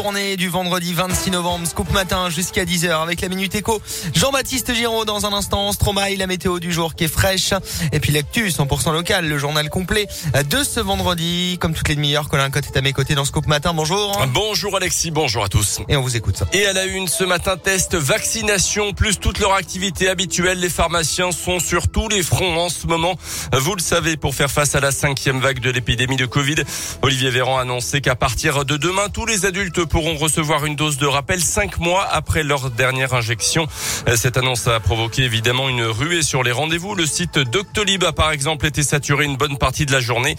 Journée du vendredi 26 novembre, scoop matin jusqu'à 10h avec la Minute Éco. Jean-Baptiste Giraud dans un instant, Stromae, la météo du jour qui est fraîche. Et puis l'actu 100% local, le journal complet de ce vendredi. Comme toutes les demi-heures, Colin Cotte est à mes côtés dans Scoop Matin. Bonjour. Bonjour Alexis, bonjour à tous. Et on vous écoute. Et à la une ce matin, test, vaccination, plus toute leur activité habituelle. Les pharmaciens sont sur tous les fronts en ce moment. Vous le savez, pour faire face à la cinquième vague de l'épidémie de Covid, Olivier Véran a annoncé qu'à partir de demain, tous les adultes pourront recevoir une dose de rappel cinq mois après leur dernière injection. Cette annonce a provoqué évidemment une ruée sur les rendez-vous. Le site Doctolib a par exemple été saturé une bonne partie de la journée.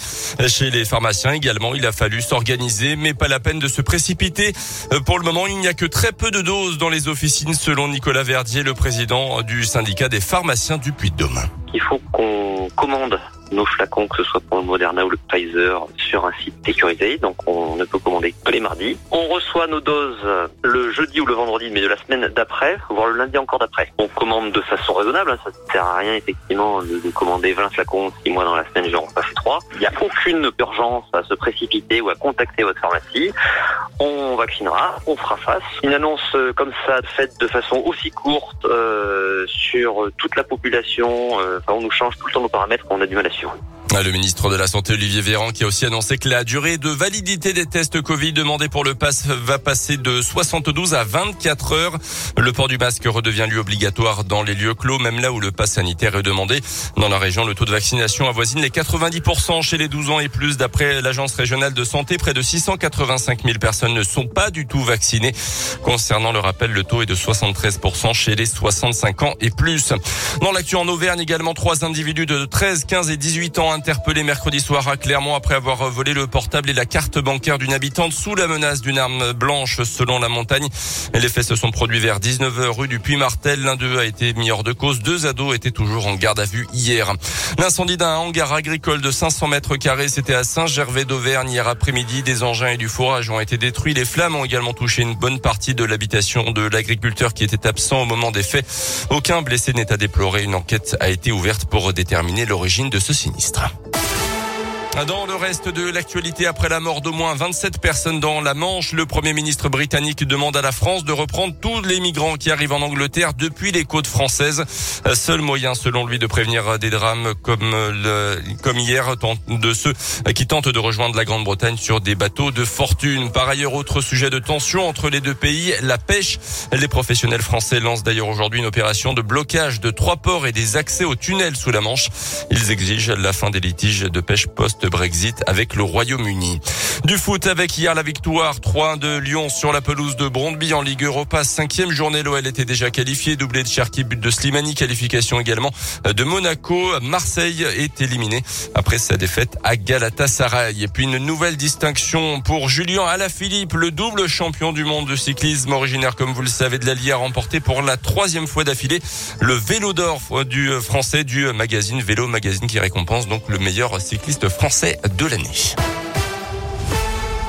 Chez les pharmaciens également, il a fallu s'organiser, mais pas la peine de se précipiter. Pour le moment, il n'y a que très peu de doses dans les officines, selon Nicolas Verdier, le président du syndicat des pharmaciens du Puy-de-Dôme. Il faut qu'on commande nos flacons, que ce soit pour le Moderna ou le Pfizer, sur un site sécurisé. Donc on ne peut commander les mardis. On reçoit nos doses le jeudi ou le vendredi, mais de la semaine d'après, voire le lundi encore d'après. On commande de façon raisonnable. Hein. Ça ne sert à rien effectivement de, commander 20 flacons si moi dans la semaine j'en pas fait 3. Il n'y a aucune urgence à se précipiter ou à contacter votre pharmacie. On vaccinera, on fera face. Une annonce euh, comme ça faite de façon aussi courte euh, sur toute la population, euh, on nous change tout le temps nos paramètres, on a du mal à suivre. Ah, le ministre de la Santé Olivier Véran qui a aussi annoncé que la durée de validité des tests Covid demandés pour le pass va passer de 72 à 24 heures. Le port du masque redevient lui obligatoire dans les lieux clos, même là où le pass sanitaire est demandé. Dans la région, le taux de vaccination avoisine les 90% chez les 12 ans et plus. D'après l'agence régionale de santé, près de 685 000 personnes ne sont pas du tout vaccinées. Concernant le rappel, le taux est de 73% chez les 65 ans et plus. Dans l'actu en Auvergne, également trois individus de 13, 15 et 18 ans interpellé mercredi soir à Clermont après avoir volé le portable et la carte bancaire d'une habitante sous la menace d'une arme blanche selon la montagne. Les faits se sont produits vers 19h rue du Puy-Martel. L'un d'eux a été mis hors de cause. Deux ados étaient toujours en garde à vue hier. L'incendie d'un hangar agricole de 500 mètres carrés, c'était à Saint-Gervais d'Auvergne hier après-midi. Des engins et du fourrage ont été détruits. Les flammes ont également touché une bonne partie de l'habitation de l'agriculteur qui était absent au moment des faits. Aucun blessé n'est à déplorer. Une enquête a été ouverte pour déterminer l'origine de ce sinistre. Dans le reste de l'actualité, après la mort d'au moins 27 personnes dans la Manche, le Premier ministre britannique demande à la France de reprendre tous les migrants qui arrivent en Angleterre depuis les côtes françaises. Seul moyen, selon lui, de prévenir des drames comme, le, comme hier de ceux qui tentent de rejoindre la Grande-Bretagne sur des bateaux de fortune. Par ailleurs, autre sujet de tension entre les deux pays, la pêche. Les professionnels français lancent d'ailleurs aujourd'hui une opération de blocage de trois ports et des accès aux tunnels sous la Manche. Ils exigent la fin des litiges de pêche post Brexit avec le Royaume-Uni. Du foot avec hier la victoire 3-1 de Lyon sur la pelouse de Brondby en Ligue Europa. Cinquième journée, l'OL était déjà qualifié. Doublé de Cherki, but de Slimani. Qualification également de Monaco. Marseille est éliminé après sa défaite à Galatasaray. Et puis une nouvelle distinction pour Julien Alaphilippe, le double champion du monde de cyclisme, originaire comme vous le savez de l'Allier, a remporté pour la troisième fois d'affilée le vélo d'or du français du magazine Vélo Magazine qui récompense donc le meilleur cycliste français de l'année.